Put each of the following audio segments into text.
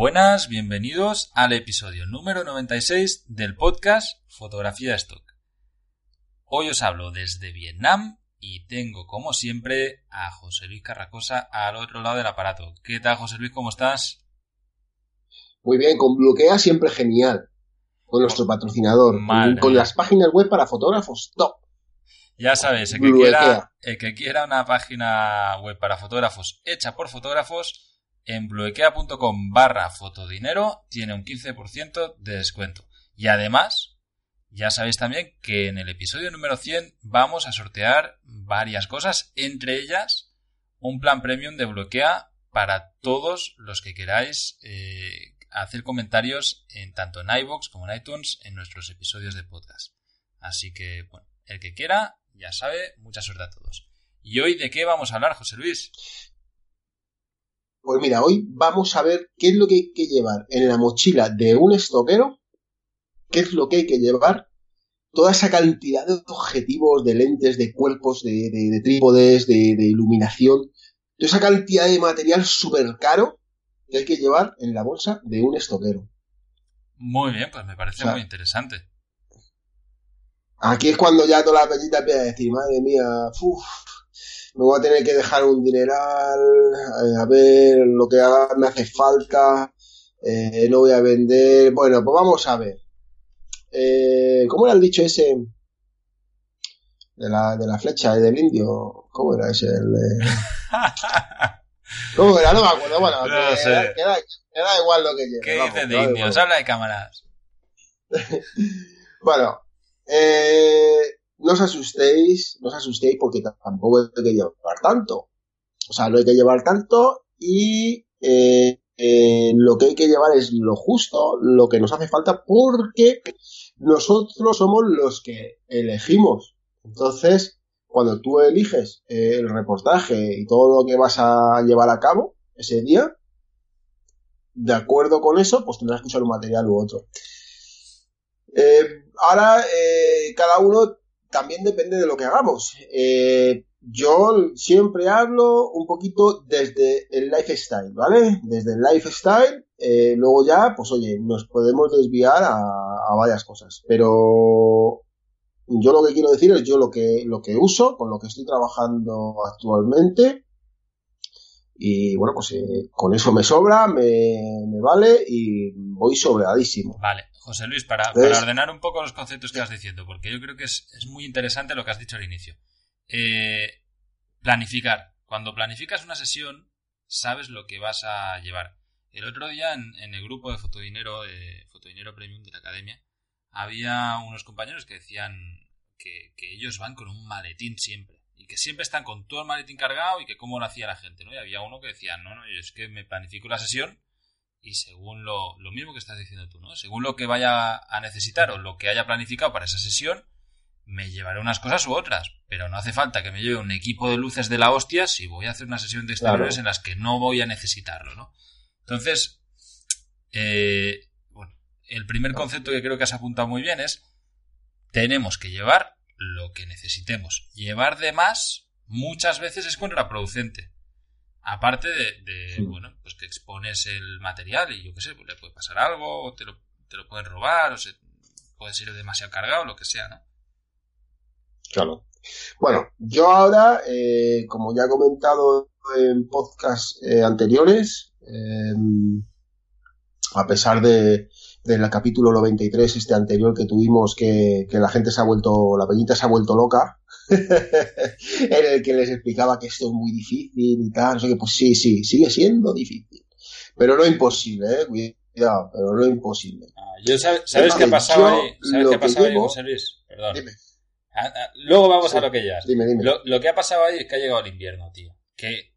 Buenas, bienvenidos al episodio número 96 del podcast Fotografía Stock. Hoy os hablo desde Vietnam y tengo como siempre a José Luis Carracosa al otro lado del aparato. ¿Qué tal José Luis? ¿Cómo estás? Muy bien, con Bloquea siempre genial. Con nuestro patrocinador. con, las páginas web para fotógrafos top. Ya sabes, el que, quiera, el que quiera una página web para fotógrafos hecha por fotógrafos, en bluequea.com barra fotodinero tiene un 15% de descuento. Y además, ya sabéis también que en el episodio número 100 vamos a sortear varias cosas, entre ellas un plan premium de bloquea para todos los que queráis eh, hacer comentarios en tanto en iVoox como en iTunes en nuestros episodios de podcast. Así que, bueno, el que quiera, ya sabe, mucha suerte a todos. ¿Y hoy de qué vamos a hablar, José Luis? Pues mira, hoy vamos a ver qué es lo que hay que llevar en la mochila de un estoquero, qué es lo que hay que llevar, toda esa cantidad de objetivos, de lentes, de cuerpos, de, trípodes, de, iluminación, toda esa cantidad de material súper caro que hay que llevar en la bolsa de un estoquero. Muy bien, pues me parece muy interesante. Aquí es cuando ya toda la peñita empieza a decir, madre mía, uff, me voy a tener que dejar un dineral, eh, a ver lo que haga, me hace falta, eh, no voy a vender. Bueno, pues vamos a ver. Eh, ¿Cómo era el dicho ese? De la, de la flecha y del indio. ¿Cómo era ese? ¿Cómo era? No me acuerdo. Bueno, no sé. queda, igual lo que lleva. ¿Qué dices de indios? Habla de cámaras. bueno, eh, no os asustéis, no os asustéis porque tampoco hay que llevar tanto. O sea, no hay que llevar tanto y eh, eh, lo que hay que llevar es lo justo, lo que nos hace falta porque nosotros somos los que elegimos. Entonces, cuando tú eliges eh, el reportaje y todo lo que vas a llevar a cabo ese día, de acuerdo con eso, pues tendrás que usar un material u otro. ahora, cada uno también depende de lo que hagamos. Eh, yo siempre hablo un poquito desde el lifestyle, ¿vale? Desde el lifestyle, eh, luego ya, pues oye, nos podemos desviar a, varias cosas. Pero yo lo que quiero decir es yo lo que, lo que uso, con lo que estoy trabajando actualmente. Y bueno, pues eh, con eso me sobra, me, me, vale y voy sobradísimo. Vale. José Luis, para, ordenar un poco los conceptos que vas diciendo, porque yo creo que es, muy interesante lo que has dicho al inicio. Eh, planificar. Cuando planificas una sesión, sabes lo que vas a llevar. El otro día en, el grupo de Fotodinero, de Fotodinero Premium de la Academia, había unos compañeros que decían que, ellos van con un maletín siempre. Y que siempre están con todo el maletín cargado y que cómo lo hacía la gente, ¿no? Y había uno que decía, no, no, es que me planifico la sesión y según lo, mismo que estás diciendo tú, ¿no? Según lo que vaya a necesitar o lo que haya planificado para esa sesión, me llevaré unas cosas u otras, pero no hace falta que me lleve un equipo de luces de la hostia si voy a hacer una sesión de exteriores en las que no voy a necesitarlo, ¿no? Entonces, eh, bueno, el primer concepto que creo que has apuntado muy bien es tenemos que llevar lo que necesitemos. Llevar de más muchas veces es contraproducente. Aparte de, bueno, pues que expones el material y yo qué sé, pues le puede pasar algo, o te lo, te lo pueden robar, o se, puede ser demasiado cargado, lo que sea, ¿no? Claro. Bueno, yo ahora, eh, como ya he comentado en podcasts eh, anteriores, em, a pesar de, del capítulo 93, este anterior que tuvimos, que, que la gente se ha vuelto, la peñita se ha vuelto loca, en el que les explicaba que esto es muy difícil y tal, no sé pues sí, sí, sigue siendo difícil. Pero no imposible, eh, cuidado, pero no imposible. Ah, ¿Sabes qué ha pasado ahí? ¿Sabes qué ha pasado ahí, José Luis? Perdón. Dime. Ah, ah, luego vamos a lo que ya. Dime, dime. Lo, lo, que ha pasado ahí es que ha llegado el invierno, tío. Que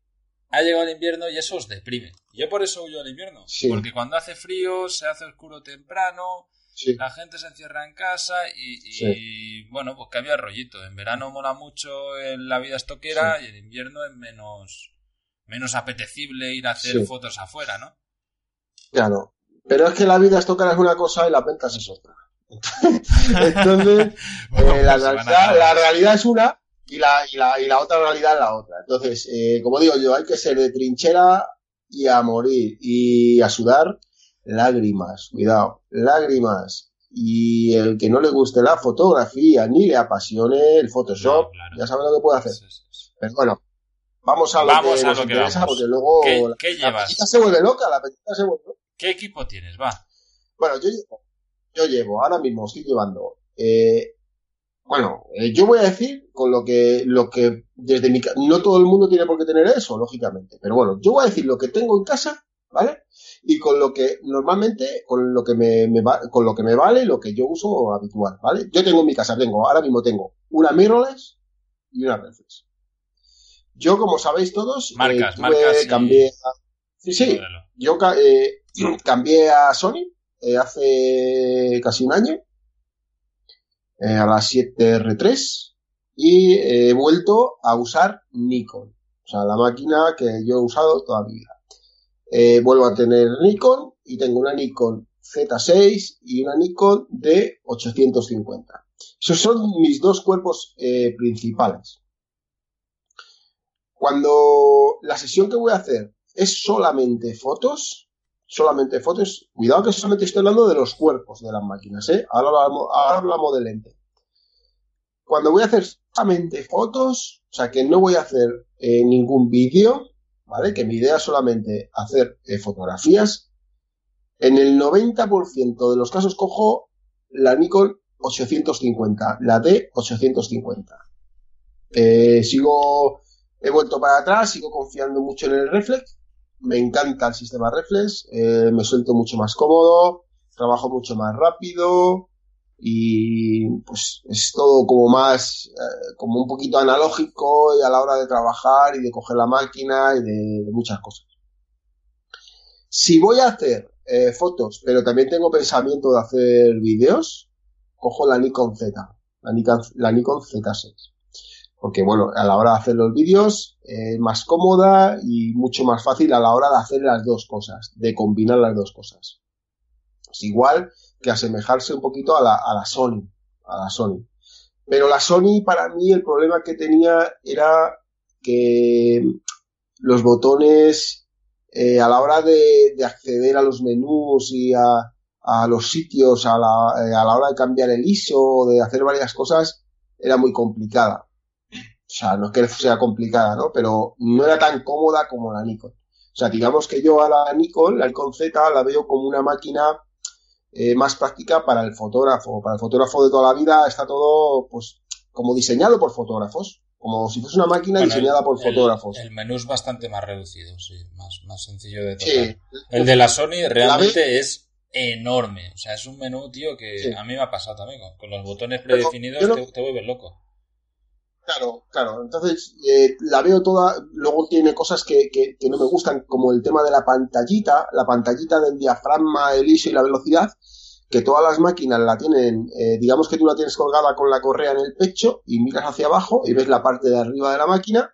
ha llegado el invierno y eso os deprime. Yo por eso huyo al invierno. Porque cuando hace frío, se hace oscuro temprano, la gente se encierra en casa y, bueno, pues cambia el rollito. En verano mola mucho en la vida estoquera y en invierno es menos, menos apetecible ir a hacer fotos afuera, ¿no? Claro. Pero es que la vida estoquera es una cosa y las ventas es otra. Entonces, eh, la, pues la, realidad es una y la, y la, y la otra realidad es la otra. Entonces, eh, como digo yo, hay que ser de trinchera y a morir y a sudar lágrimas, cuidado, lágrimas. Y el que no le guste la fotografía ni le apasione el Photoshop, ya sabe lo que puede hacer. Pero bueno, vamos a lo vamos que a lo que interesa, vamos. porque luego ¿Qué- la, qué la se vuelve loca, la se vuelve loca. ¿Qué equipo tienes? Va. Bueno, yo llevo, yo llevo, ahora mismo estoy llevando, eh, bueno, eh, yo voy a decir con lo que, lo que desde mi no todo el mundo tiene por qué tener eso, lógicamente, pero bueno, yo voy a decir lo que tengo en casa, ¿vale? Y con lo que normalmente, con lo que me, me va- con lo que me vale, lo que yo uso habitual, ¿vale? Yo tengo en mi casa, tengo, ahora mismo tengo una mirrorless y una reflex. Yo, como sabéis todos, eh, Marcas, tuve- marcas y- cambié a- sí, sí, Modelo. yo eh, cambié a Sony eh, hace casi un año, eh, a la 7R3, y eh, he vuelto a usar Nikon. O sea, la máquina que yo he usado toda mi vida. Eh, vuelvo a tener Nikon y tengo una Nikon Z6 y una Nikon D850. Esos son mis dos cuerpos eh, principales. Cuando la sesión que voy a hacer es solamente fotos, solamente fotos, cuidado que solamente estoy hablando de los cuerpos de las máquinas, ¿eh? Ahora hablamos, ahora hablamos de lente. Cuando voy a hacer solamente fotos, o sea que no voy a hacer eh, ningún vídeo, ¿vale? Que mi idea es solamente hacer eh, fotografías. En el 90% de los casos cojo la Nikon 850, la D850. Eh, sigo, he vuelto para atrás, sigo confiando mucho en el reflex. Me encanta el sistema reflex, eh, me suelto mucho más cómodo, trabajo mucho más rápido y pues es todo como más, eh, como un poquito analógico y a la hora de trabajar y de coger la máquina y de, muchas cosas. Si voy a hacer eh, fotos, pero también tengo pensamiento de hacer vídeos, cojo la Nikon Z, la Nikon, la Nikon Z6. Porque bueno, a la hora de hacer los vídeos es más cómoda y mucho más fácil a la hora de hacer las dos cosas, de combinar las dos cosas. Es igual que asemejarse un poquito a la, a la Sony, a la Sony. Pero la Sony para mí el problema que tenía era que los botones eh, a la hora de, de, acceder a los menús y a, a los sitios, a la, eh, a la hora de cambiar el ISO, de hacer varias cosas, era muy complicada. O sea, no es que sea complicada, ¿no? Pero no era tan cómoda como la Nikon. O sea, digamos que yo a la Nikon, la Nikon Z, la veo como una máquina eh, más práctica para el fotógrafo. Para el fotógrafo de toda la vida está todo, pues, como diseñado por fotógrafos. Como si fuese una máquina Bueno, diseñada el- por el- fotógrafos. El, menú es bastante más reducido, sí, más, más sencillo de tocar. Sí. El de la Sony realmente es enorme. O sea, es un menú, tío, que Sí. a mí me ha pasado también. Con, los botones predefinidos yo no- te, te vuelves loco. Claro, claro. Entonces, eh, la veo toda. Luego tiene cosas que, que, que no me gustan, como el tema de la pantallita, la pantallita del diafragma, el ISO y la velocidad, que todas las máquinas la tienen, eh, digamos que tú la tienes colgada con la correa en el pecho y miras hacia abajo y ves la parte de arriba de la máquina.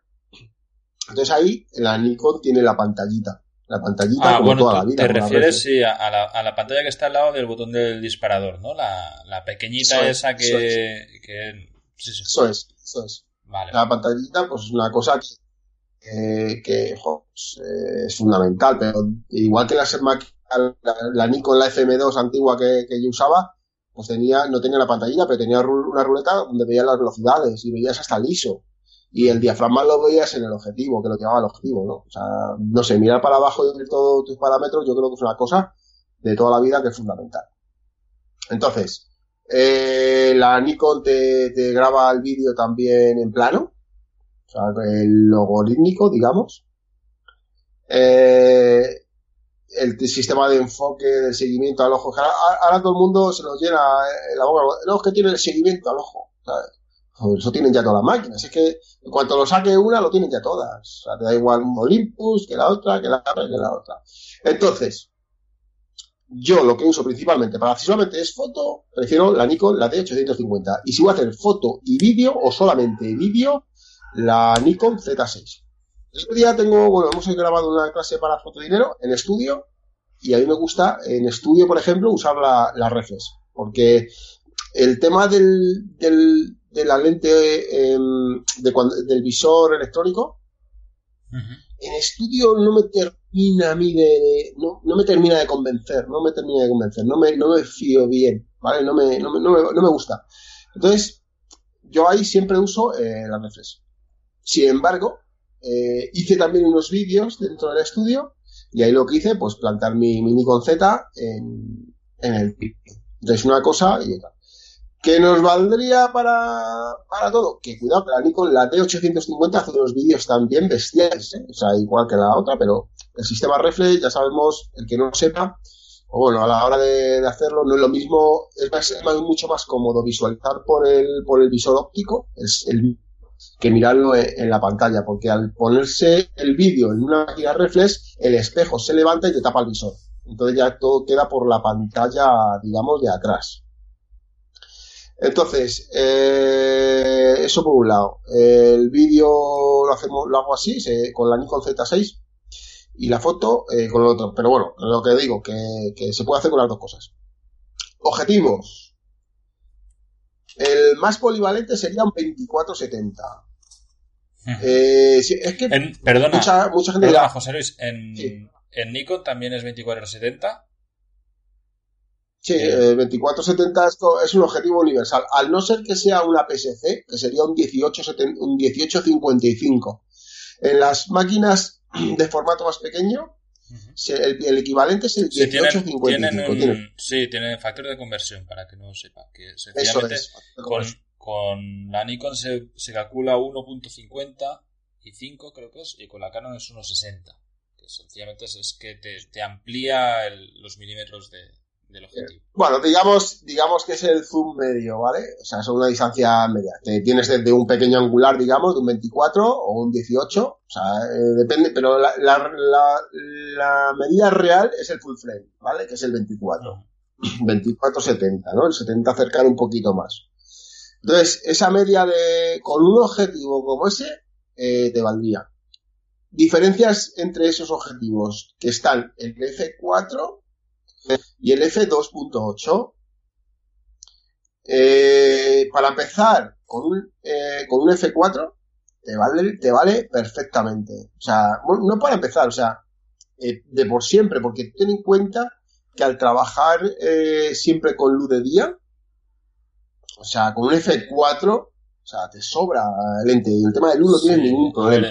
Entonces ahí la Nikon tiene la pantallita. La pantallita Ah, como bueno, toda la vida. te refieres sí, a, la, a la pantalla que está al lado del botón del disparador, ¿no? La, la pequeñita Eso es, esa que, eso que... Sí, sí. Eso es, eso es. Vale. La pantallita, pues es una cosa que, jo, pues, eh, es fundamental, pero igual que máquinas, la, la Nikon, la FM2 antigua que, yo usaba, pues tenía, no tenía la pantallita, pero tenía una ruleta donde veías las velocidades y veías hasta el ISO. Y el diafragma lo veías en el objetivo, que lo llevaba el objetivo, ¿no? O sea, no sé, mirar para abajo y ver todos tus parámetros, yo creo que es una cosa de toda la vida que es fundamental. Entonces, eh, la Nikon te, graba el vídeo también en plano, o sea, el logarítmico, digamos. Eh, el sistema de enfoque, de seguimiento al ojo. Ahora, todo el mundo se nos llena eh, la boca. No, es que tiene el seguimiento al ojo. Joder, Eso tienen ya todas las máquinas. Es que en cuanto lo saque una, lo tienen ya todas. O sea, te da igual un Olympus que la otra, que la otra, que la otra. Entonces, yo lo que uso principalmente para solamente es foto, prefiero la Nikon, la D850. Y si voy a hacer foto y vídeo, o solamente vídeo, la Nikon Z6. El otro día tengo, bueno, hemos grabado una clase para fotodinero en estudio, y a mí me gusta en estudio, por ejemplo, usar la, la reflex. Porque el tema del, del, de la lente em, de cuando- del visor electrónico, en estudio no me termina a mí de, no, no, me termina de convencer, no me termina de convencer, no me, no me fío bien, ¿vale? No me, no me, no me, gusta. Entonces, yo ahí siempre uso eh, la reflex. Sin embargo, eh, hice también unos vídeos dentro del estudio y ahí lo que hice, pues plantar mi, mini Nikon Z en, en el. Entonces, una cosa y otra. ¿Qué nos valdría para, para todo? Que cuidado, que la Nikon, la T850 hace unos vídeos también bestiales, ¿eh? o sea, igual que la otra, pero el sistema reflex, ya sabemos, el que no lo sepa, o bueno, a la hora de, hacerlo no es lo mismo, es, mucho más cómodo visualizar por el, por el visor óptico es el, que mirarlo en, la pantalla, porque al ponerse el vídeo en una máquina reflex, el espejo se levanta y te tapa el visor. Entonces ya todo queda por la pantalla, digamos, de atrás. Entonces, eh, eso por un lado. El vídeo lo hacemos, lo hago así, con la Nikon Z6 y la foto eh, con el otro. Pero bueno, lo que digo, que, se puede hacer con las dos cosas. Objetivos. El más polivalente sería un 2470. Eh, es que perdona, mucha, mucha gente perdona, José Luis, en, en Nikon también es 2470 Sí, el 2470 esto es un objetivo universal, al no ser que sea una PSC, que sería un, 18, un 1855. En las máquinas de formato más pequeño, el, equivalente es el 1855. Sí, tiene factor de conversión, para que no sepa. Que sencillamente con, con, la Nikon se, se calcula 1.50 y 5 creo que es, y con la Canon es 1.60. Que sencillamente es, que te, te amplía los milímetros de, bueno, digamos, digamos que es el zoom medio, ¿vale? O sea, es una distancia media. Te tienes desde un pequeño angular, digamos, de un 24 o un 18, o sea, eh, depende, pero la, la, medida real es el full frame, ¿vale? Que es el 24. 24-70, ¿no? El 70 acercar un poquito más. Entonces, esa media de, con un objetivo como ese, eh, te valdría. Diferencias entre esos objetivos que están el F4 y el F2.8. Eh, para empezar, con un, eh, con un F4 te vale, te vale perfectamente. O sea, no para empezar, o sea, eh, de por siempre, porque ten en cuenta que al trabajar siempre con luz de día, o sea, con un F4, o sea, te sobra el lente. El tema de luz no tiene ningún problema.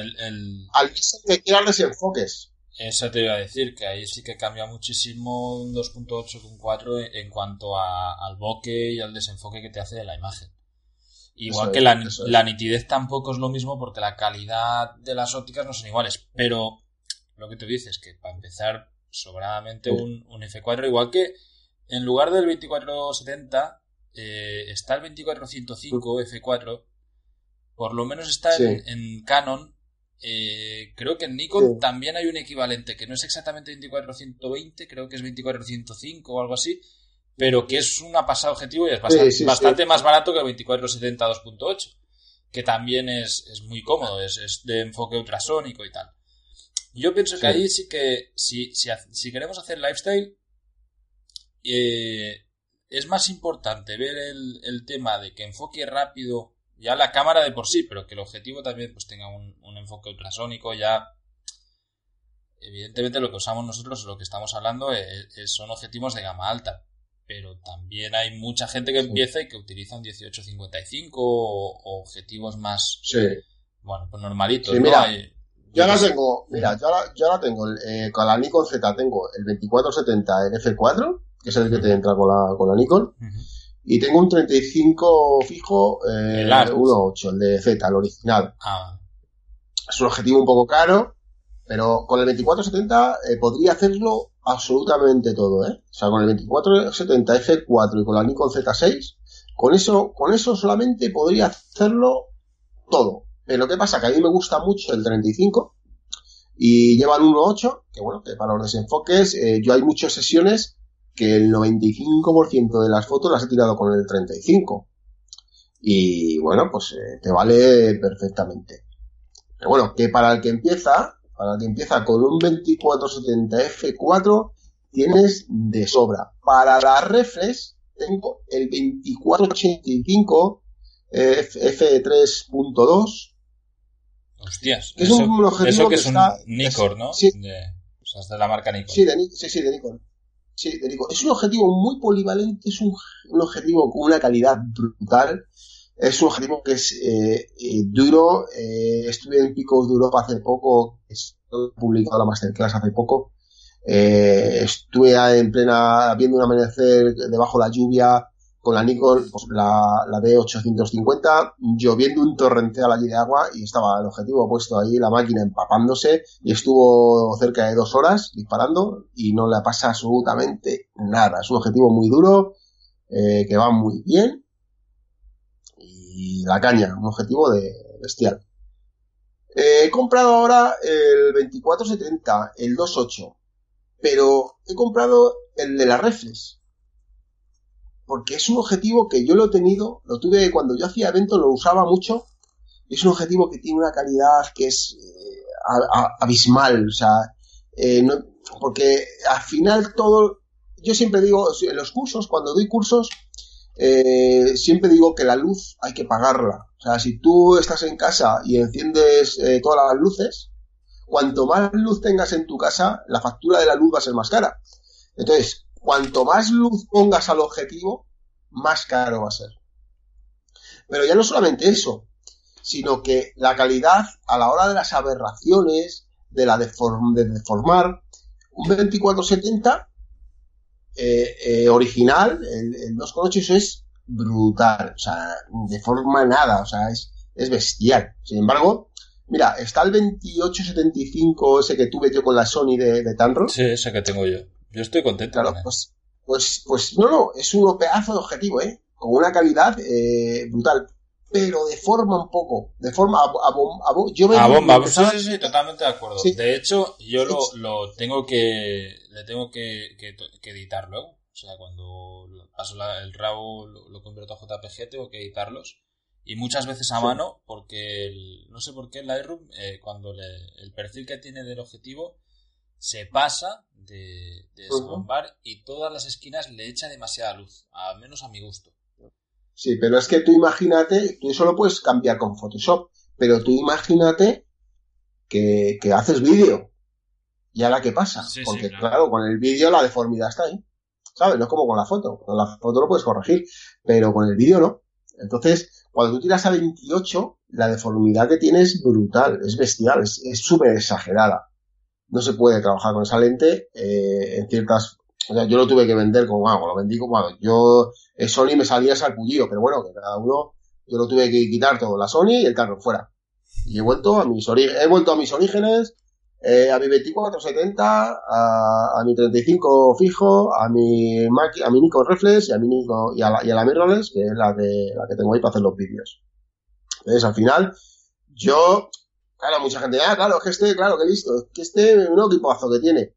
Al que quieras desenfoques. Eso te iba a decir, que ahí sí que cambia muchísimo un 2.8 con 4 en cuanto al bokeh y al desenfoque que te hace de la imagen. Igual que la, la, nitidez tampoco es lo mismo porque la calidad de las ópticas no son iguales. Pero lo que tú dices, que para empezar sobradamente un, un F4, igual que en lugar del 2470 eh, está el 2405 F4, por lo menos está en, en Canon eh, creo que en Nikon también hay un equivalente que no es exactamente 2420, creo que es 2405 o algo así, pero que es un pasado objetivo y es bastante, más barato que el 2470 2.8, que también es, muy cómodo, es, de enfoque ultrasónico y tal. Yo pienso que ahí sí que, si, si, queremos hacer lifestyle, eh, es más importante ver el, el tema de que enfoque rápido ya la cámara de por sí, pero que el objetivo también pues tenga un, enfoque ultrasónico, ya evidentemente lo que usamos nosotros, lo que estamos hablando, eh, eh, son objetivos de gama alta, pero también hay mucha gente que empieza y que utiliza un 1855 o, objetivos más, bueno, pues normalitos. mira, yo la tengo, mira, yo la, tengo, eh, con la Nikon Z tengo el 2470 en F4, que es el que te entra con la, con la Nikon. Y tengo un 35 fijo, eh, 1.8, el de Z, el original. Ah. Es un objetivo un poco caro, pero con el 2470 eh, podría hacerlo absolutamente todo, ¿eh? O sea, con el 2470 F4 y con la Nikon Z6, con eso, con eso solamente podría hacerlo todo. Pero ¿qué pasa? Que a mí me gusta mucho el 35 y lleva el 1.8, que bueno, que para los desenfoques, eh, yo hay muchas sesiones que el 95% de las fotos las he tirado con el 35. Y bueno, pues eh, te vale perfectamente. Pero bueno, que para el que empieza, para el que empieza con un 2470 F4, tienes de sobra. Para la reflex, tengo el 2485 F3.2 Hostias. es un objetivo que, es un Nikon, ¿no? Sí. De, o sea, es de la marca Nikon. Sí, de, sí, sí, de Nikon. Sí, de Nikon. Es un objetivo muy polivalente, es un, objetivo con una calidad brutal. Es un objetivo que es eh, eh, duro. Eh, estuve en Picos de Europa hace poco, he publicado la masterclass hace poco. estuve en plena, viendo un amanecer debajo de la lluvia con la Nikon, pues la, la D850, lloviendo un torrenteal allí de agua y estaba el objetivo puesto ahí, la máquina empapándose y estuvo cerca de dos horas disparando y no le pasa absolutamente nada. Es un objetivo muy duro, que va muy bien y la caña, un objetivo de bestial. Eh, he comprado ahora el 2470, el 28, pero he comprado el de la reflex. Porque es un objetivo que yo lo he tenido, lo tuve cuando yo hacía eventos, lo usaba mucho. Y es un objetivo que tiene una calidad que es eh, abismal. O sea, eh, porque al final todo, yo siempre digo, en los cursos, cuando doy cursos, eh, siempre digo que la luz hay que pagarla. O sea, si tú estás en casa y enciendes eh, todas las luces, cuanto más luz tengas en tu casa, la factura de la luz va a ser más cara. Entonces, cuanto más luz pongas al objetivo, más caro va a ser. Pero ya no solamente eso, sino que la calidad a la hora de las aberraciones, de la de deformar, un 2470 eh, eh, original, el, el 2.8 es brutal, o sea, de forma nada, o sea, es, es bestial. Sin embargo, mira, está el 2875 ese que tuve yo con la Sony de, de Tanro. Sí, ese que tengo yo. Yo estoy contento. Claro, pues, pues, pues no, no, es un pedazo de objetivo, ¿eh? Con una calidad eh, brutal pero de forma un poco, de forma a, yo a bomba, sí, sí, sí, totalmente de acuerdo. De hecho, yo lo, lo, tengo que, le tengo que, que, editar luego. O sea, cuando paso el RAW, lo, convierto a JPG, tengo que editarlos. Y muchas veces a mano, porque no sé por qué el Lightroom, eh, cuando el perfil que tiene del objetivo se pasa de, de y todas las esquinas le echa demasiada luz, al menos a mi gusto. Sí, pero es que tú imagínate, tú eso lo puedes cambiar con Photoshop, pero tú imagínate que, que haces vídeo. ¿Y ahora qué pasa? Porque claro. con el vídeo la deformidad está ahí. ¿Sabes? No es como con la foto. Con la foto lo puedes corregir, pero con el vídeo no. Entonces, cuando tú tiras a 28, la deformidad que tienes es brutal, es bestial, es súper exagerada. No se puede trabajar con esa lente eh, en ciertas o sea, yo lo tuve que vender como, algo, lo vendí como, yo, el Sony me salía salpullido, pero bueno, que cada uno, yo lo tuve que quitar todo, la Sony y el carro fuera. Y he vuelto a mis orígenes, he vuelto a mis orígenes, eh, a mi 2470, a, mi 35 fijo, a mi a mi Nikon Reflex y a mi Nikon, y a la, y a la mirrorless, que es la que, la que tengo ahí para hacer los vídeos. Entonces, al final, yo, claro, mucha gente, ah, claro, que este, claro, que listo, que este, un equipazo que tiene.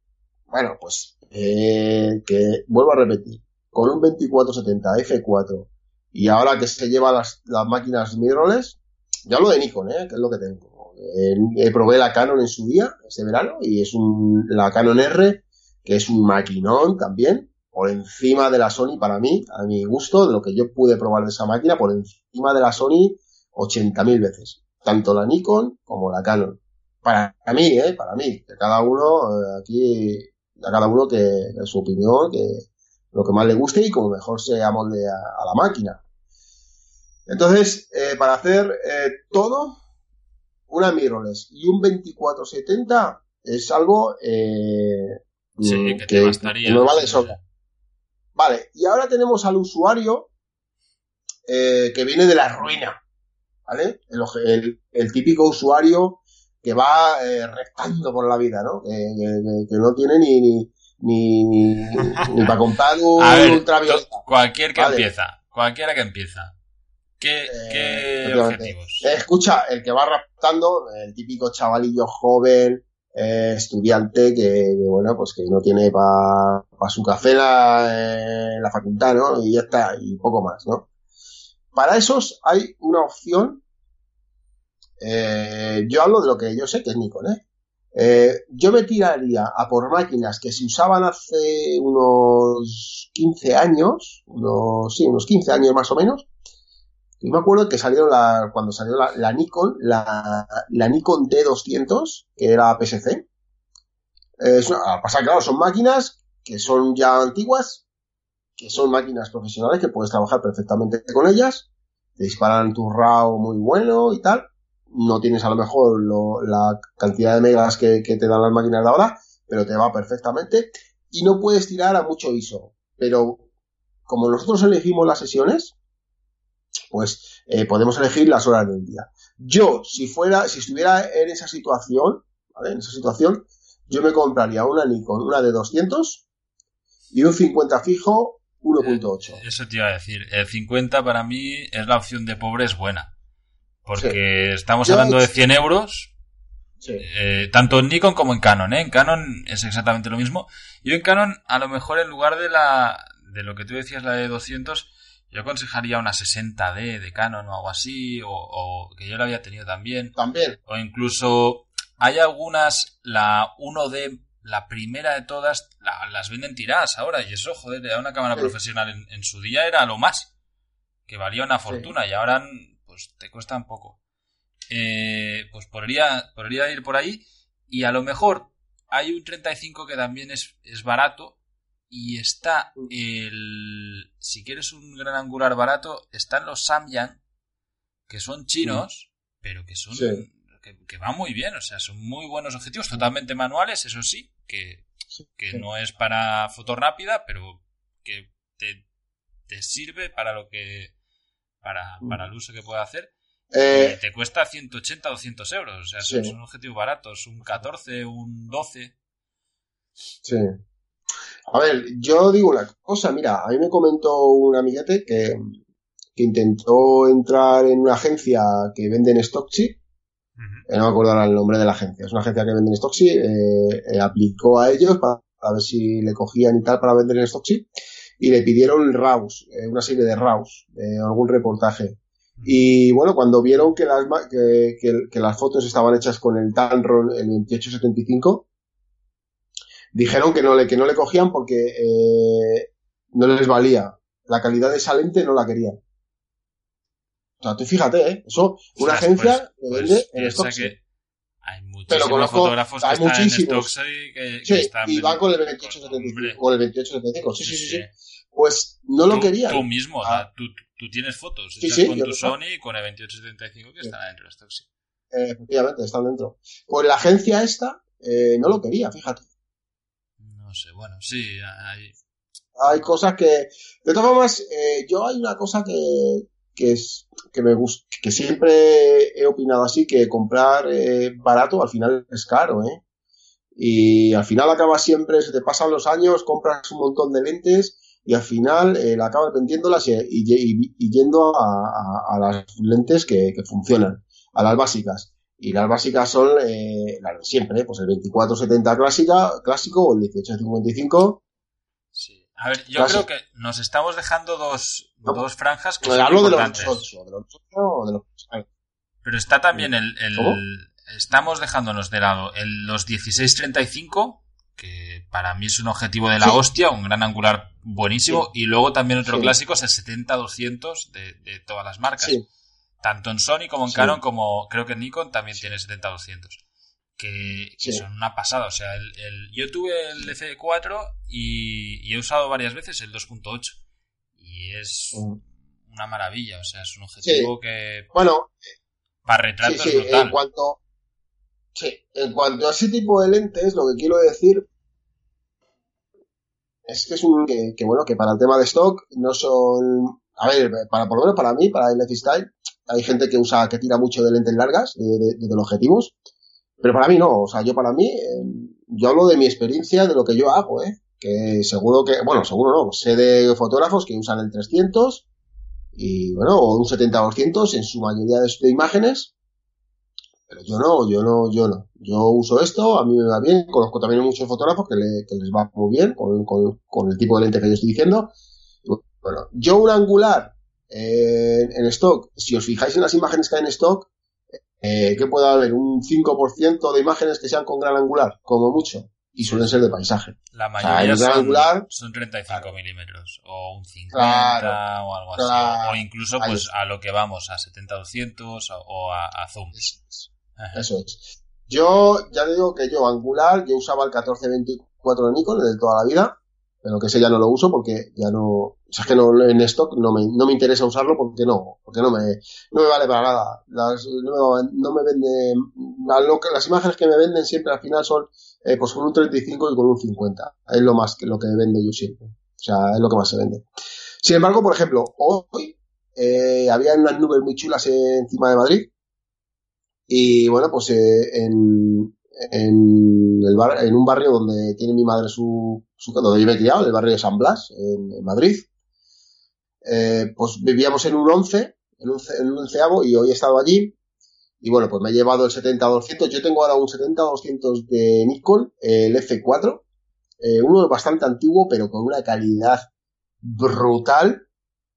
Bueno, pues eh, que vuelvo a repetir, con un 2470 F4 y ahora que se lleva las, las máquinas mirrorless, ya hablo de Nikon, ¿eh? que es lo que tengo. Eh, probé la Canon en su día, este verano, y es un, la Canon R, que es un maquinón también, por encima de la Sony para mí, a mi gusto, de lo que yo pude probar de esa máquina, por encima de la Sony 80.000 veces. Tanto la Nikon como la Canon. Para mí, ¿eh? Para mí. Que cada uno eh, aquí a cada uno que, su opinión, que lo que más le guste y como mejor se amolde a, la máquina. Entonces, eh, para hacer eh, todo, una mirrorless y un 2470 es algo eh, sí, que, te bastaría. no vale sobra. Vale, y ahora tenemos al usuario que viene de la ruina, ¿vale? El, el típico usuario que va eh, por la vida, ¿no? Que, no tiene ni, ni, ni, ni para comprar un ultravioleta. Cualquier que empieza, cualquiera que empieza. ¿Qué, eh, objetivos? escucha, el que va raptando, el típico chavalillo joven, eh, estudiante que, bueno, pues que no tiene para pa su café la, en la facultad, ¿no? Y ya está, y poco más, ¿no? Para esos hay una opción eh, yo hablo de lo que yo sé que es Nikon, ¿eh? ¿eh? yo me tiraría a por máquinas que se usaban hace unos 15 años, unos, sí, unos 15 años más o menos, Yo me acuerdo que salió la, cuando salió la, Nikon, la, Nikon D200, que era PSC. Es una, pasa claro, son máquinas que son ya antiguas, que son máquinas profesionales que puedes trabajar perfectamente con ellas, te disparan tu RAW muy bueno y tal. No tienes a lo mejor la cantidad de megas que, te dan las máquinas de ahora, pero te va perfectamente. Y no puedes tirar a mucho ISO. Pero como nosotros elegimos las sesiones, pues eh, podemos elegir las horas del día. Yo, si fuera, si estuviera en esa situación, ¿vale? En esa situación, yo me compraría una Nikon, una de 200 y un 50 fijo 1.8. Eh, eso te iba a decir. El 50 para mí es la opción de pobre, es buena. Porque estamos hablando de 100 euros. Eh, tanto en Nikon como en Canon. En Canon es exactamente lo mismo. Yo en Canon, a lo mejor en lugar de la de lo que tú decías, la de 200, yo aconsejaría una 60D de Canon o algo así, o, que yo la había tenido también. También. O incluso hay algunas, la 1D, la primera de todas, las venden tiradas ahora, y eso, joder, era una cámara profesional en, su día era lo más, que valía una fortuna, y ahora pues te cuesta poco. Eh, pues podría, podría ir por ahí, y a lo mejor hay un 35 que también es, es barato, y está el. Si quieres un gran angular barato, están los Samyang, que son chinos, pero que son. Que, van muy bien, o sea, son muy buenos objetivos, totalmente manuales, eso sí, que, que no es para foto rápida, pero que te, te sirve para lo que. Para, para el uso que puede hacer. Eh, te cuesta 180 o 200 euros, o sea, son, son objetivos baratos, un 14, un 12. Sí. A ver, yo digo una cosa, mira, a mí me comentó un amiguete que, que intentó entrar en una agencia que vende en Eh, no me acuerdo ahora el nombre de la agencia, es una agencia que vende en Stockchi, eh, eh, aplicó a ellos para, ver si le cogían y tal para vender en Stockchi, y le pidieron RAWs, una serie de RAWs, algún reportaje. Y bueno, cuando vieron que las, que, que, las fotos estaban hechas con el Tamron, el 2875, dijeron que no le, que no le cogían porque eh, no les valía. La calidad de esa lente no la querían. O sea, tú fíjate, ¿eh? Eso, una agencia pues, que vende en stock. hay muchísimos fotógrafos que están muchísimos. en que, sí, están y van con el 2875. Con el 2875, sí, sí, sí. sí. Pues no lo querían. Tú mismo, ah. tú, tú, tienes fotos. Sí, sí, con tu Sony y con el 2875 que están dentro de stock, sí. Eh, efectivamente, están dentro. Pues la agencia esta eh, no lo quería, fíjate no sé, bueno, sí, hay... Hay cosas que... De todas formas, eh, yo hay una cosa que, que, es, que me gusta, que siempre he opinado así, que comprar eh, barato al final es caro, ¿eh? Y al final acaba siempre, se te pasan los años, compras un montón de lentes y al final eh, acabas vendiéndolas y, y, yendo a, a, las lentes que, que funcionan, a las básicas. Y las básicas son eh, las de siempre, pues el 2470 clásica, clásico o el 1855. Sí. A ver, yo creo que nos estamos dejando dos, dos franjas que son hablo importantes. de los 8, de los 8 o de los... Pero está también el, el estamos dejándonos de lado el, los 1635, que para mí es un objetivo de la hostia, un gran angular buenísimo, y luego también otro clásico es el 70-200 de, de todas las marcas. Tanto en Sony como en Canon, como creo que Nikon también tiene 70-200. Que, son una pasada. O sea, el, yo tuve el F4 y, he usado varias veces el 2.8. Y es mm. una maravilla. O sea, es un objetivo que. Bueno. Para retratos brutal. En cuanto. Sí, en cuanto a ese tipo de lentes, lo que quiero decir es que es un que, bueno que para el tema de stock no son a ver para por lo menos para mí para el F-Style hay gente que usa, que tira mucho de lentes largas, de, los objetivos, pero para mí no, o sea, yo para mí, eh, yo hablo de mi experiencia, de lo que yo hago, ¿eh? Que seguro que, bueno, seguro no, sé de fotógrafos que usan el 300 y, bueno, o un 70-200 en su mayoría de, imágenes, pero yo no, yo no, yo no. Yo uso esto, a mí me va bien, conozco también muchos fotógrafos que, les va muy bien con, con, el tipo de lente que yo estoy diciendo. Bueno, yo un angular en stock, si os fijáis en las imágenes que hay en stock, eh, que puede haber un 5% de imágenes que sean con gran angular, como mucho. y suelen ser de paisaje. La mayoría son, 35 milímetros o un 50 o algo así. O incluso pues a lo que vamos, a 70-200 o a, zoom. Eso es. Yo ya digo que yo angular, yo usaba el 1424 de Nikon de toda la vida, pero que ese ya no lo uso porque ya no, o sea, es que no, en stock no me, no me interesa usarlo porque no, porque no me, no me vale para nada. Las, no, no me vende, las imágenes que me venden siempre al final son eh, pues con un 35 y con un 50. Es lo más que lo que vendo yo siempre. O sea, es lo que más se vende. Sin embargo, por ejemplo, hoy eh, había unas nubes muy chulas encima de Madrid. Y bueno, pues eh, en, en, el bar, en un barrio donde tiene mi madre su, su donde yo me he criado, el barrio de San Blas, en, Madrid. Eh, pues vivíamos en un 11, en un, en un onceavo, y hoy he estado allí y bueno, pues me he llevado el 70-200. Yo tengo ahora un 70-200 de Nikon, el F4. Eh, uno bastante antiguo, pero con una calidad brutal,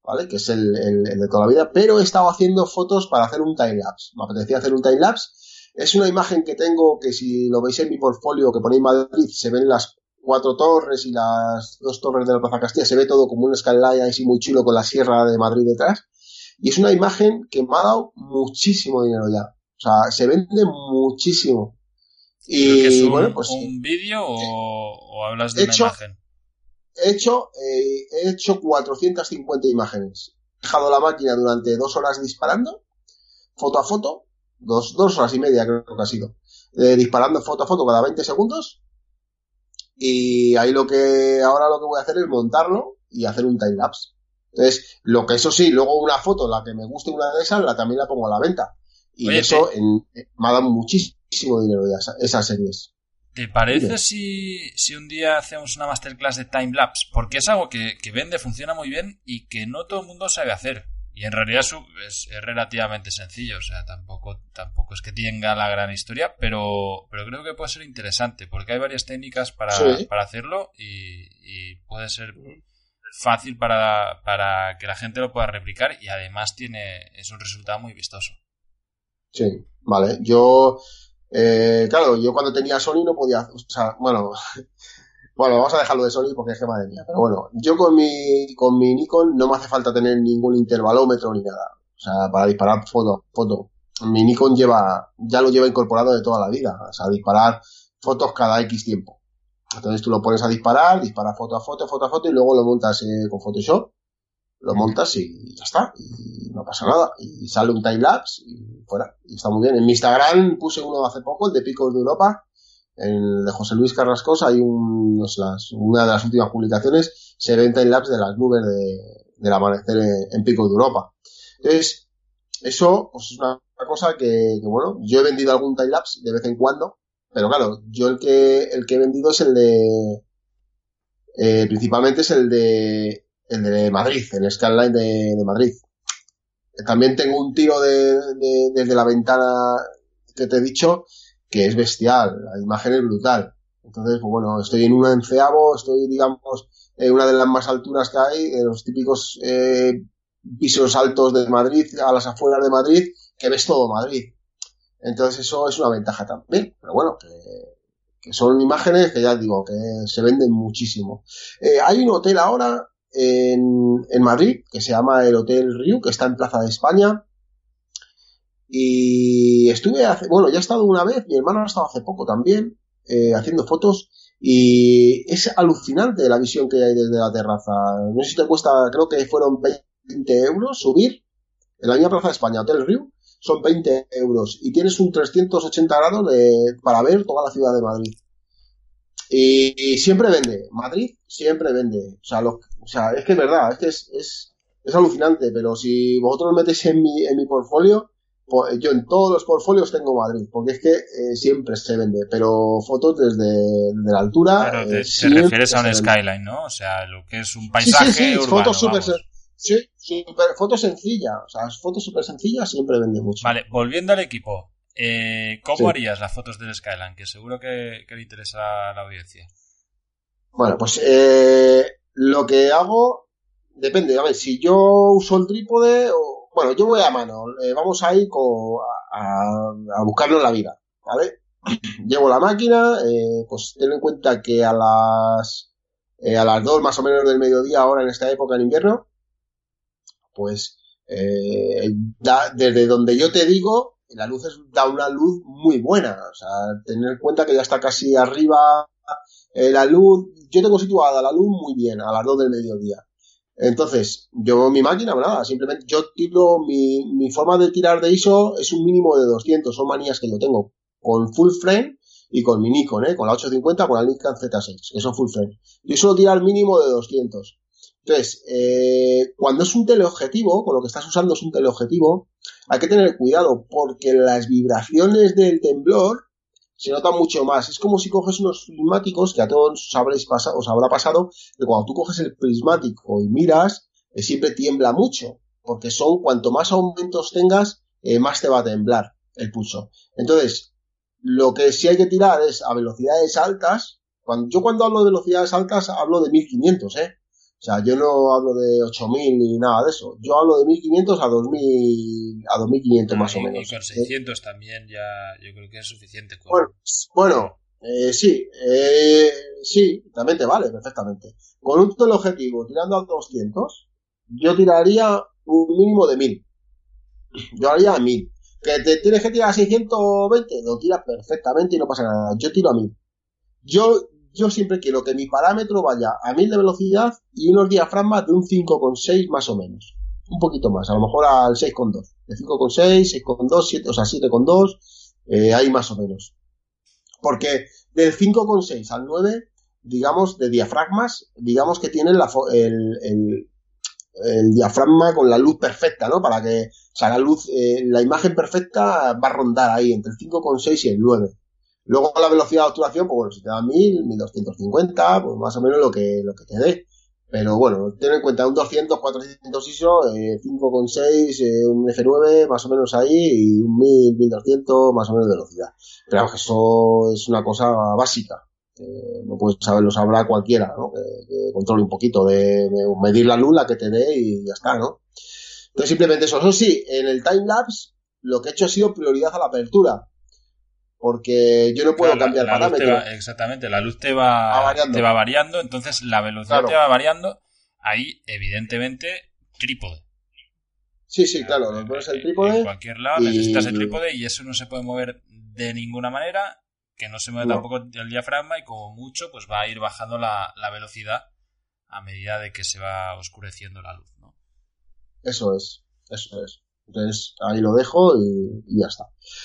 ¿vale? Que es el, de toda la vida. Pero he estado haciendo fotos para hacer un time-lapse. Me apetecía hacer un time-lapse. Es una imagen que tengo que si lo veis en mi portfolio que ponéis Madrid, se ven las cuatro torres y las dos torres de la Plaza Castilla. Se ve todo como un skyline así muy chulo con la sierra de Madrid detrás. Y es una imagen que me ha dado muchísimo dinero ya. O sea, se vende muchísimo. Y es un, bueno, pues. ¿Un vídeo o, hablas de una imagen? He hecho, eh, he hecho 450 imágenes. He dejado la máquina durante dos horas disparando, foto a foto, dos, dos horas y media creo que ha sido, eh, disparando foto a foto cada 20 segundos. Y ahí lo que, ahora lo que voy a hacer es montarlo y hacer un time lapse. Entonces, lo que eso sí, luego una foto, la que me guste una de esas, la también la pongo a la venta. Y eso me ha dado muchísimo dinero de esas series. ¿Te parece si, si, un día hacemos una masterclass de timelapse? Porque es algo que, vende, funciona muy bien y que no todo el mundo sabe hacer. Y en realidad es, es, relativamente sencillo, o sea, tampoco, tampoco es que tenga la gran historia, pero, pero creo que puede ser interesante, porque hay varias técnicas para, para hacerlo y, y puede ser fácil para, para que la gente lo pueda replicar y además tiene es un resultado muy vistoso. Sí, vale. Yo, eh, claro, yo cuando tenía Sony no podía, o sea, bueno, bueno, vamos a dejarlo de Sony porque es que madre mía, pero bueno, yo con mi, con mi Nikon no me hace falta tener ningún intervalómetro ni nada. O sea, para disparar foto, foto. Mi Nikon lleva, ya lo lleva incorporado de toda la vida. O sea, disparar fotos cada X tiempo. Entonces tú lo pones a disparar, dispara foto a foto, foto a foto y luego lo montas eh, con Photoshop, lo montas y ya está, y no pasa nada. Y sale un time lapse y fuera, y está muy bien. En mi Instagram puse uno hace poco, el de Picos de Europa, el de José Luis Carrascosa, hay un, una de las últimas publicaciones, se ve en time lapse de las nubes de, del amanecer en, Picos de Europa. Entonces, eso pues es una cosa que, bueno, yo he vendido algún time lapse de vez en cuando, pero claro, yo el que, el que he vendido es el de, eh, principalmente es el de, el de Madrid, el skyline de, Madrid. También tengo un tiro de, desde la ventana que te he dicho que es bestial, la imagen es brutal. Entonces, pues bueno, estoy en un enceavo, estoy, digamos, en una de las más alturas que hay, en los típicos eh, pisos altos de Madrid, a las afueras de Madrid, que ves todo Madrid. Entonces eso es una ventaja también. Pero bueno, que, son imágenes que ya digo, que se venden muchísimo. Eh, hay un hotel ahora en, en, Madrid que se llama el Hotel Riu, que está en Plaza de España. Y estuve hace, bueno, ya he estado una vez, mi hermano ha estado hace poco también, eh, haciendo fotos. Y es alucinante la visión que hay desde la terraza. No sé si te cuesta, creo que fueron 20 euros subir en la misma Plaza de España, Hotel Riu, son 20 euros y tienes un 380 grados de, para ver toda la ciudad de Madrid. Y, siempre vende, Madrid siempre vende. O sea, lo, o es que es verdad, es que es, es, es alucinante, pero si vosotros lo metéis en mi, en mi portfolio, yo en todos los portfolios tengo Madrid, porque es que eh, siempre se vende, pero fotos desde, la altura. Claro, te, eh, refieres a un skyline, ¿no? O sea, lo que es un paisaje. Sí, sí, sí fotos súper Sí, super, foto sencilla. O sea, fotos súper sencillas siempre vende mucho. Vale, volviendo al equipo. Eh, ¿Cómo harías las fotos del Skyline? Que seguro que, le interesa a la audiencia. Bueno, pues eh, lo que hago depende. A ver, si yo uso el trípode o... Bueno, yo voy a mano. Eh, vamos a ir a, a buscarlo en la vida. ¿Vale? llevo la máquina, eh, pues ten en cuenta que a las, eh, a las 2 más o menos del mediodía ahora en esta época en invierno, pues eh, desde donde yo te digo, la luz es, da una luz muy buena. O sea, tener en cuenta que ya está casi arriba la luz. Yo tengo situada la luz muy bien a las 2 del mediodía. Entonces, yo mi máquina, nada, simplemente yo tiro, mi, mi forma de tirar de ISO es un mínimo de 200, son manías que yo tengo con full frame y con mi Nikon, ¿eh? con la 850, con la Nikon Z6, que son full frame. Yo suelo tirar mínimo de 200. Entonces, eh, cuando es un teleobjetivo, con lo que estás usando es un teleobjetivo, hay que tener cuidado porque las vibraciones del temblor se notan mucho más. Es como si coges unos prismáticos, que a todos os, habréis pasado, os habrá pasado, que cuando tú coges el prismático y miras, eh, siempre tiembla mucho, porque son, cuanto más aumentos tengas, eh, más te va a temblar el pulso. Entonces, lo que sí hay que tirar es a velocidades altas. Cuando, yo cuando hablo de velocidades altas hablo de 1500, ¿eh? O sea, yo no hablo de 8000 ni nada de eso. Yo hablo de 1500 a 2000, a 2500 más o menos. Y con 600 también ya, yo creo que es suficiente. Bueno, eh, sí, eh, sí, también te vale perfectamente. Con un objetivo tirando a 200, yo tiraría un mínimo de 1000. Yo haría 1000. Que te tienes que tirar a 620, lo tiras perfectamente y no pasa nada. Yo tiro a 1000. Yo, yo siempre quiero que mi parámetro vaya a 1000 de velocidad y unos diafragmas de un 5,6 más o menos. Un poquito más, a lo mejor al 6,2. De 5,6, 6,2, 7, o sea, 7,2, eh, ahí más o menos. Porque del 5,6 al 9, digamos, de diafragmas, digamos que tienen la, el, el, el diafragma con la luz perfecta, ¿no? Para que, o sea, la luz, eh, la imagen perfecta va a rondar ahí entre el 5,6 y el 9. Luego la velocidad de obturación, pues bueno, si te da 1000, 1250, pues más o menos lo que, lo que te dé. Pero bueno, ten en cuenta un 200, 400 ISO, eh, 5,6, eh, un F9, más o menos ahí, y un 1000, 1200, más o menos de velocidad. Pero que eso es una cosa básica no puedes saberlo, sabrá cualquiera, ¿no? Que, controle un poquito de, medir la luz, la que te dé y ya está, ¿no? Entonces simplemente eso. Eso sí, en el timelapse lo que he hecho ha sido prioridad a la apertura. Porque yo no puedo cambiar la, parámetros. exactamente, la luz te va, variando. te va variando, entonces la velocidad te va variando. Ahí, evidentemente, trípode. Sí, sí, claro, lo pones el trípode. En cualquier lado necesitas el trípode y eso no se puede mover de ninguna manera que no se mueve tampoco el diafragma y como mucho pues va a ir bajando la, velocidad a medida de que se va oscureciendo la luz, ¿no? Eso es, eso es. Entonces ahí lo dejo y, ya está.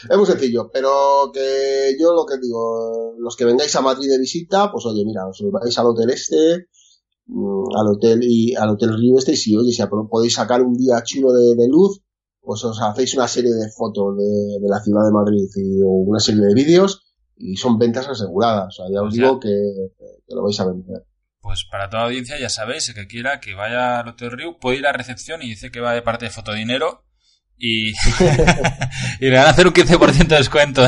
Es muy sencillo, pero que yo lo que digo, los que vengáis a Madrid de visita, pues oye, mira, os vais al hotel este, mm, al hotel y al hotel Río este y si oye, si podéis sacar un día chulo de, luz, pues os hacéis una serie de fotos de, la ciudad de Madrid y, o una serie de vídeos y son ventas aseguradas. O sea, ya os digo que, lo vais a vender. Pues para toda audiencia, ya sabéis, el que quiera que vaya al Hotel Río, puede ir a recepción y dice que va de parte de Fotodinero y, y le van a hacer un 15% de descuento.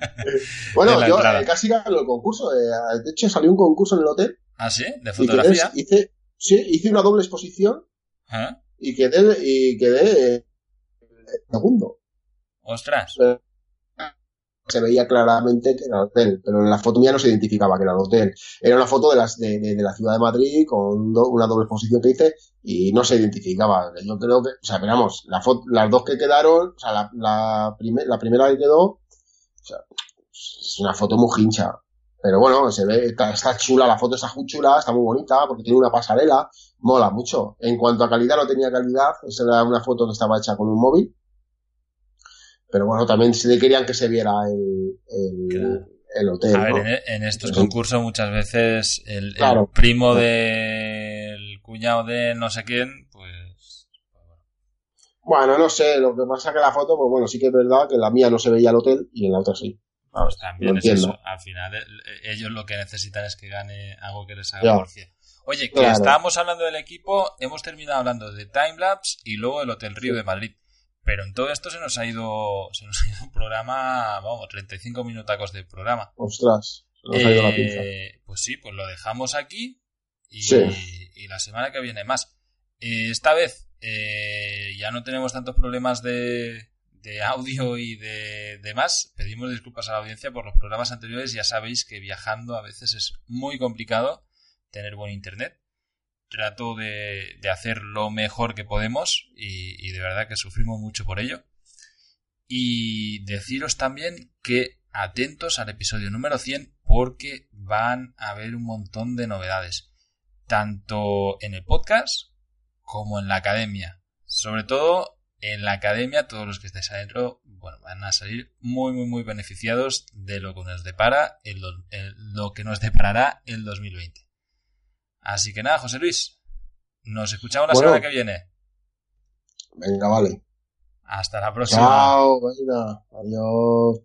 bueno, yo eh, casi gané el concurso. Eh, de hecho, salió un concurso en el hotel. ¿Ah, sí? ¿De fotografía? hice, sí, hice una doble exposición ¿Ah? y quedé, y quedé eh, segundo. Ostras se veía claramente que era el hotel, pero en la foto mía no se identificaba que era el hotel. Era una foto de, las, de, la ciudad de Madrid con una doble exposición que hice y no se identificaba. Yo creo que, o sea, veamos, la foto, las dos que quedaron, o sea, la, la, la primera que quedó, o sea, es una foto muy hincha. Pero bueno, se ve, está, está, chula, la foto está muy chula, está muy bonita, porque tiene una pasarela, mola mucho. En cuanto a calidad, no tenía calidad, esa era una foto que estaba hecha con un móvil pero bueno, también se querían que se viera el, el, hotel. A ver, en, estos concursos muchas veces el, primo del cuñado de no sé quién, pues, pues... Bueno, no sé, lo que pasa que la foto, pues bueno, sí que es verdad que la mía no se veía el hotel y en la otra sí. Vamos, también es eso. Al final, ellos lo que necesitan es que gane algo que les haga cien. Oye, que estábamos hablando del equipo, hemos terminado hablando de Timelapse y luego el Hotel Río de Madrid. Pero en todo esto se nos ha ido, se nos ha ido un programa, vamos, 35 minutacos de programa. Ostras, se nos ha ido la pinza. Eh, pues sí, pues lo dejamos aquí y, la semana que viene más. Eh, esta vez eh, ya no tenemos tantos problemas de, de audio y de demás. Pedimos disculpas a la audiencia por los programas anteriores. Ya sabéis que viajando a veces es muy complicado tener buen internet. Trato de, hacer lo mejor que podemos y, de verdad que sufrimos mucho por ello. Y deciros también que atentos al episodio número 100 porque van a haber un montón de novedades, tanto en el podcast como en la academia. Sobre todo en la academia, todos los que estéis adentro, bueno, van a salir muy, muy, muy beneficiados de lo que nos depara, el, lo que nos deparará el 2020. Así que nada, José Luis, nos escuchamos la semana que viene. Venga, vale. Hasta la próxima. Chao, venga, adiós.